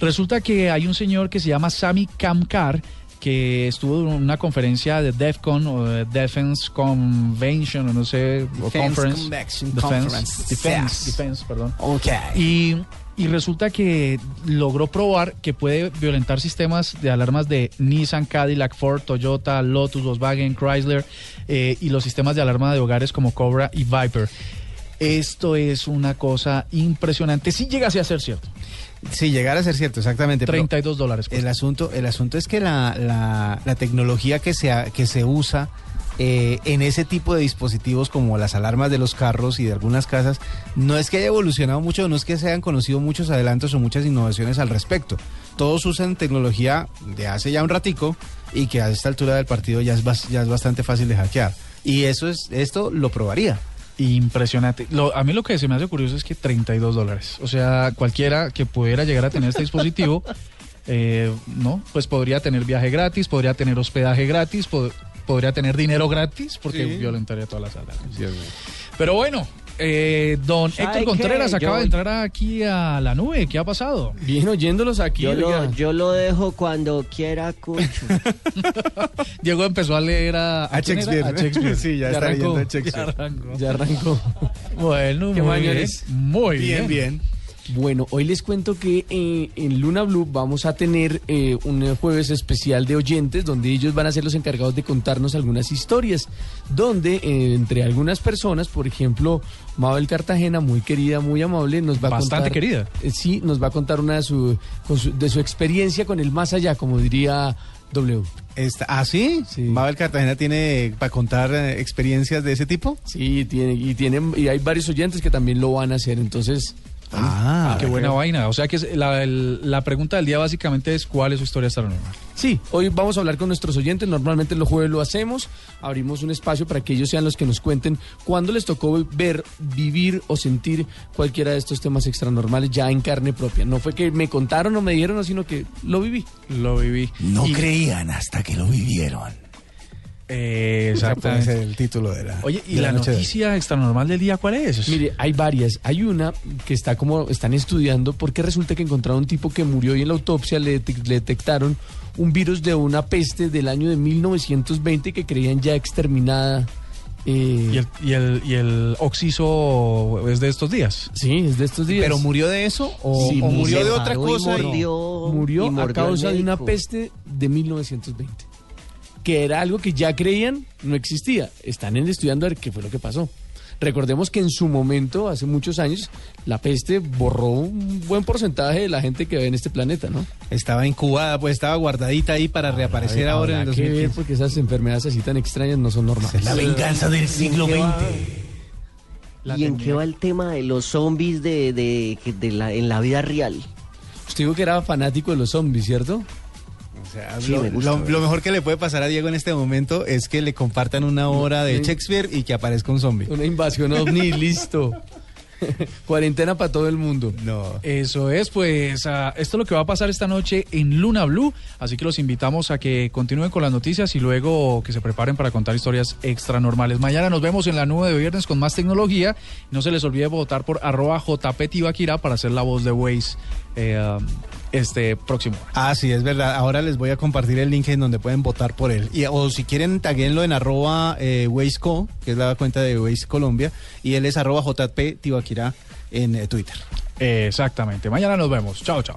Resulta que hay un señor que se llama Sami Kamkar que estuvo en una conferencia de DEFCON o de Defense Convention o no sé, o Conference. Defense. Defense. Defense, perdón. Ok. Y, y resulta que logró probar que puede violentar sistemas de alarmas de Nissan, Cadillac, Ford, Toyota, Lotus, Volkswagen, Chrysler eh, y los sistemas de alarma de hogares como Cobra y Viper. Esto es una cosa impresionante. Si llegase a ser cierto. Si llegara a ser cierto, exactamente. pero 32 dólares. el asunto, el asunto es que la, la- la tecnología que se, que se usa eh, en ese tipo de dispositivos como las alarmas de los carros y de algunas casas, no es que haya evolucionado mucho, no es que se hayan conocido muchos adelantos o muchas innovaciones al respecto. Todos usan tecnología de hace ya un ratico y que a esta altura del partido ya es, ya es bastante fácil de hackear. Y eso es, esto lo probaría. Impresionante. A mí lo que se me hace curioso es que 32 dólares. O sea, cualquiera que pudiera llegar a tener este dispositivo, [laughs] eh, ¿no? Pues podría tener viaje gratis, podría tener hospedaje gratis, pod- podría tener dinero gratis, porque Sí. violentaría todas las alarmas. Pero bueno, eh, don ¿Sabe Héctor qué? Contreras acaba Yo- de entrar aquí a la nube. ¿Qué ha pasado? Bien oyéndolos aquí. Yo lo, yo lo dejo cuando quiera, cucho. [laughs] Diego empezó a leer a, A? Shakespeare. A Shakespeare. Sí, ya está leyendo a Shakespeare. Ya arrancó. Ya arrancó. Bueno, ¿Qué muy bien. Muy Bien, bien. bien. Bueno, hoy les cuento que eh, en Luna Blue vamos a tener eh, un jueves especial de oyentes donde ellos van a ser los encargados de contarnos algunas historias, donde eh, entre algunas personas, por ejemplo, Mabel Cartagena, muy querida, muy amable, nos va a Bastante contar... querida. eh, sí, nos va a contar una de su, con su- de su experiencia con el más allá, como diría W. Está, ¿Ah, sí? Sí. Mabel Cartagena tiene para contar eh, experiencias de ese tipo. Sí, tiene, y, tienen, y hay varios oyentes que también lo van a hacer, entonces... Ah, qué buena vaina. O sea que la, el- la pregunta del día básicamente es ¿cuál es su historia paranormal? Sí, hoy vamos a hablar con nuestros oyentes. Normalmente los jueves lo hacemos. Abrimos un espacio para que ellos sean los que nos cuenten cuándo les tocó ver, vivir o sentir cualquiera de estos temas extranormales ya en carne propia. No fue que me contaron o me dieron, sino que lo viví. Lo viví. No Y- creían hasta que lo vivieron. Eh, Ese puede exactamente. ser el título de la. Oye, ¿y la, noche de noticia extranormal del día cuál es? Mire, hay varias. Hay una que está como están estudiando porque resulta que encontraron un tipo que murió y en la autopsia le, detec- le detectaron un virus de una peste del año de 1920 que creían ya exterminada. eh, ¿Y el, y, el, ¿Y el oxiso es de estos días? Sí, es de estos días. ¿Pero murió de eso o, Sí, o murió de otra cosa? y- mordió- murió y a causa de una peste de 1920. Que era algo que ya creían no existía. Están en- estudiando a ver qué fue lo que pasó. Recordemos que en su momento, hace muchos años, la peste borró un buen porcentaje de la gente que ve en este planeta, ¿no? Estaba incubada, pues estaba guardadita ahí para reaparecer ahora en el Habrá que ver 2015. porque esas enfermedades así tan extrañas no son normales. La venganza del siglo ¿Y en qué va- XX. ¿Y en qué va el tema de los zombies de, de la, en la vida real? Usted dijo que era fanático de los zombies, ¿cierto? O sea, Sí, lo, me gusta, lo- ¿verdad? lo mejor que le puede pasar a Diego en este momento es que le compartan una obra de. Shakespeare y que aparezca un zombie. Una invasión ovni, [laughs] listo. Cuarentena para todo el mundo. No. Eso es, pues esto es lo que va a pasar esta noche en Luna Blue, así que los invitamos a que continúen con las noticias y luego que se preparen para contar historias extra normales. Mañana nos vemos en la nube de viernes con más tecnología. No se les olvide votar por arroba para ser la voz de Waze eh, ah, este próximo año. Ah, sí, es verdad. Ahora les voy a compartir el link en donde pueden votar por él. Y, o si quieren, taguenlo en arroba eh, WazeCo, que es la cuenta de Waze Colombia, y él es arroba JP Tibaquira en eh, Twitter. Exactamente. Mañana nos vemos. Chao, chao.